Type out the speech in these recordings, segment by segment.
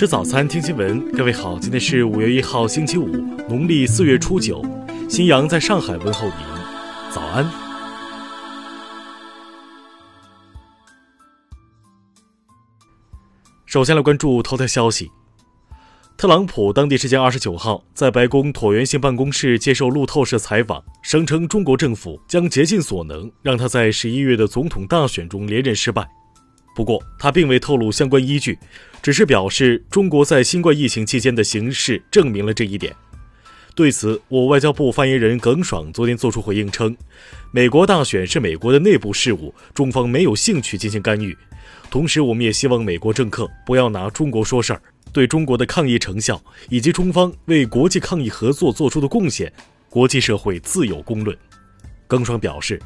吃早餐，听新闻。各位好，今天是五月一号，星期五，农历四月初九。新阳在上海问候您，早安。首先来关注头条消息。特朗普当地时间二十九号在白宫椭圆形办公室接受路透社采访，声称中国政府将竭尽所能让他在十一月的总统大选中连任失败。不过，他并未透露相关依据，只是表示中国在新冠疫情期间的形势证明了这一点。对此，我外交部发言人耿爽昨天作出回应称：“美国大选是美国的内部事务，中方没有兴趣进行干预。同时，我们也希望美国政客不要拿中国说事儿，对中国的抗疫成效以及中方为国际抗疫合作做出的贡献，国际社会自有公论。”耿爽表示。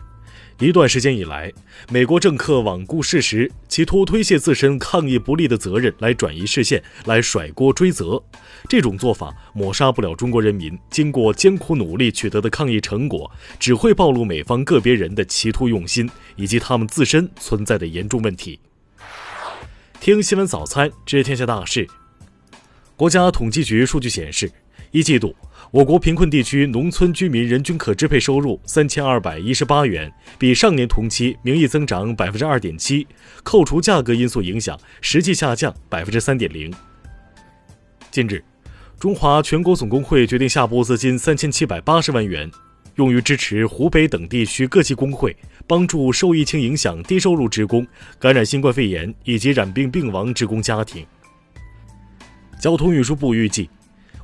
一段时间以来，美国政客罔顾事实，企图推卸自身抗疫不力的责任来转移视线，来甩锅追责。这种做法抹杀不了中国人民经过艰苦努力取得的抗疫成果，只会暴露美方个别人的企图用心以及他们自身存在的严重问题。听新闻早餐知天下大事。国家统计局数据显示，一季度。我国贫困地区农村居民人均可支配收入三千二百一十八元，比上年同期名义增长百分之二点七，扣除价格因素影响，实际下降百分之三点零。近日，中华全国总工会决定下拨资金三千七百八十万元，用于支持湖北等地区各级工会，帮助受疫情影响低收入职工、感染新冠肺炎以及染病病亡职工家庭。交通运输部预计。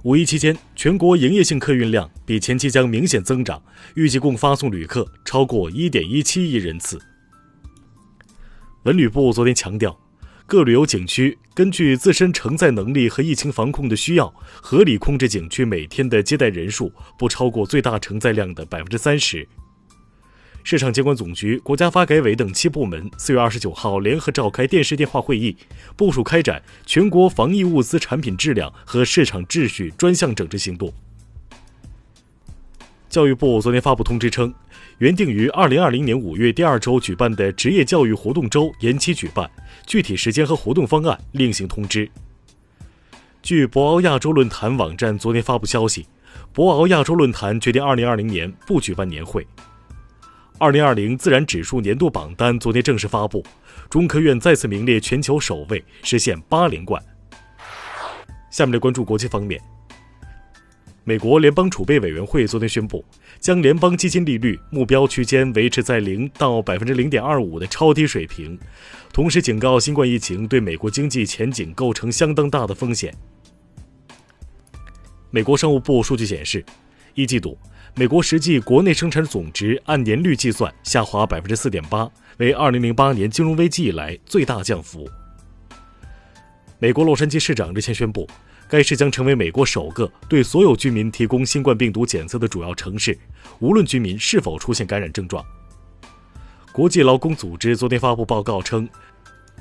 五一期间，全国营业性客运量比前期将明显增长，预计共发送旅客超过一点一七亿人次。文旅部昨天强调，各旅游景区根据自身承载能力和疫情防控的需要，合理控制景区每天的接待人数不超过最大承载量的百分之三十。市场监管总局、国家发改委等七部门四月二十九号联合召开电视电话会议，部署开展全国防疫物资产品质量和市场秩序专项整治行动。教育部昨天发布通知称，原定于二零二零年五月第二周举办的职业教育活动周延期举办，具体时间和活动方案另行通知。据博鳌亚洲论坛网站昨天发布消息，博鳌亚洲论坛决定二零二零年不举办年会。二零二零自然指数年度榜单昨天正式发布，中科院再次名列全球首位，实现八连冠。下面来关注国际方面。美国联邦储备委员会昨天宣布，将联邦基金利率目标区间维持在零到百分之零点二五的超低水平，同时警告新冠疫情对美国经济前景构成相当大的风险。美国商务部数据显示，一季度。美国实际国内生产总值按年率计算下滑百分之四点八，为二零零八年金融危机以来最大降幅。美国洛杉矶市长日前宣布，该市将成为美国首个对所有居民提供新冠病毒检测的主要城市，无论居民是否出现感染症状。国际劳工组织昨天发布报告称，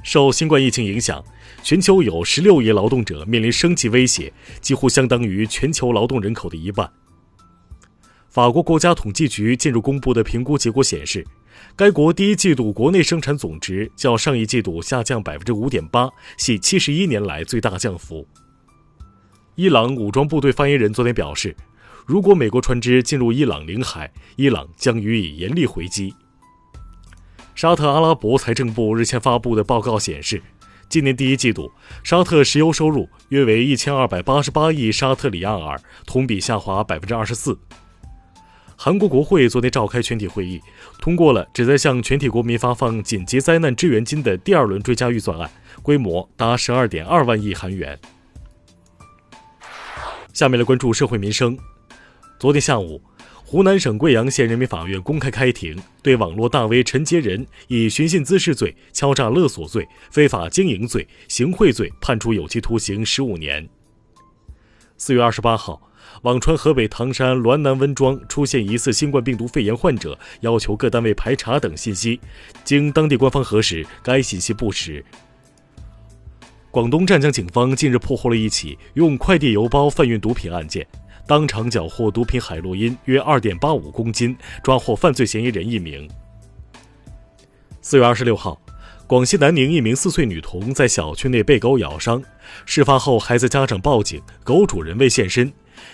受新冠疫情影响，全球有十六亿劳动者面临生计威胁，几乎相当于全球劳动人口的一半。法国国家统计局近日公布的评估结果显示，该国第一季度国内生产总值较上一季度下降百分之五点八，系七十一年来最大降幅。伊朗武装部队发言人昨天表示，如果美国船只进入伊朗领海，伊朗将予以严厉回击。沙特阿拉伯财政部日前发布的报告显示，今年第一季度沙特石油收入约为一千二百八十八亿沙特里亚尔，同比下滑百分之二十四。韩国国会昨天召开全体会议，通过了旨在向全体国民发放紧急灾难支援金的第二轮追加预算案，规模达十二点二万亿韩元。下面来关注社会民生。昨天下午，湖南省贵阳县人民法院公开开庭，对网络大 V 陈杰仁以寻衅滋事罪、敲诈勒索罪、非法经营罪、行贿罪判处有期徒刑十五年。四月二十八号。网传河北唐山滦南温庄出现疑似新冠病毒肺炎患者，要求各单位排查等信息，经当地官方核实，该信息不实。广东湛江警方近日破获了一起用快递邮包贩运毒品案件，当场缴获毒品海洛因约二点八五公斤，抓获犯罪嫌疑人一名。四月二十六号。广西南宁一名四岁女童在小区内被狗咬伤，事发后孩子家长报警，狗主人未现身。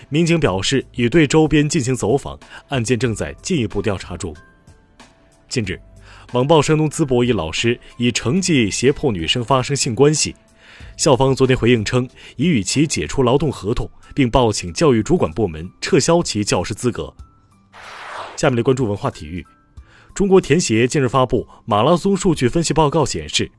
民警表示已对周边进行走访，案件正在进一步调查中。近日，网曝山东淄博一老师以成绩胁迫女生发生性关系，校方昨天回应称已与其解除劳动合同，并报请教育主管部门撤销其教师资格。下面来关注文化体育。中国田协近日发布马拉松数据分析报告，显示，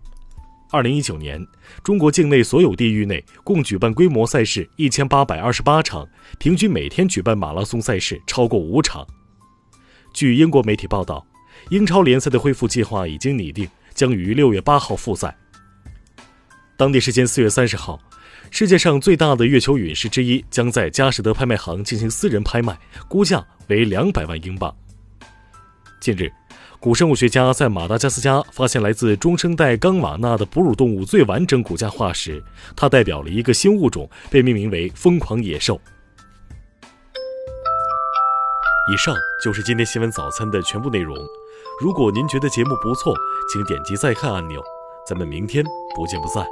二零一九年中国境内所有地域内共举办规模赛事一千八百二十八场，平均每天举办马拉松赛事超过五场。据英国媒体报道，英超联赛的恢复计划已经拟定，将于六月八号复赛。当地时间四月三十号，世界上最大的月球陨石之一将在佳士得拍卖行进行私人拍卖，估价为两百万英镑。近日。古生物学家在马达加斯加发现来自中生代冈瓦纳的哺乳动物最完整骨架化石，它代表了一个新物种，被命名为“疯狂野兽”。以上就是今天新闻早餐的全部内容。如果您觉得节目不错，请点击再看按钮。咱们明天不见不散。